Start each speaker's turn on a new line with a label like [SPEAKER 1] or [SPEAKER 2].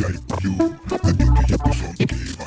[SPEAKER 1] like you. The need to hear the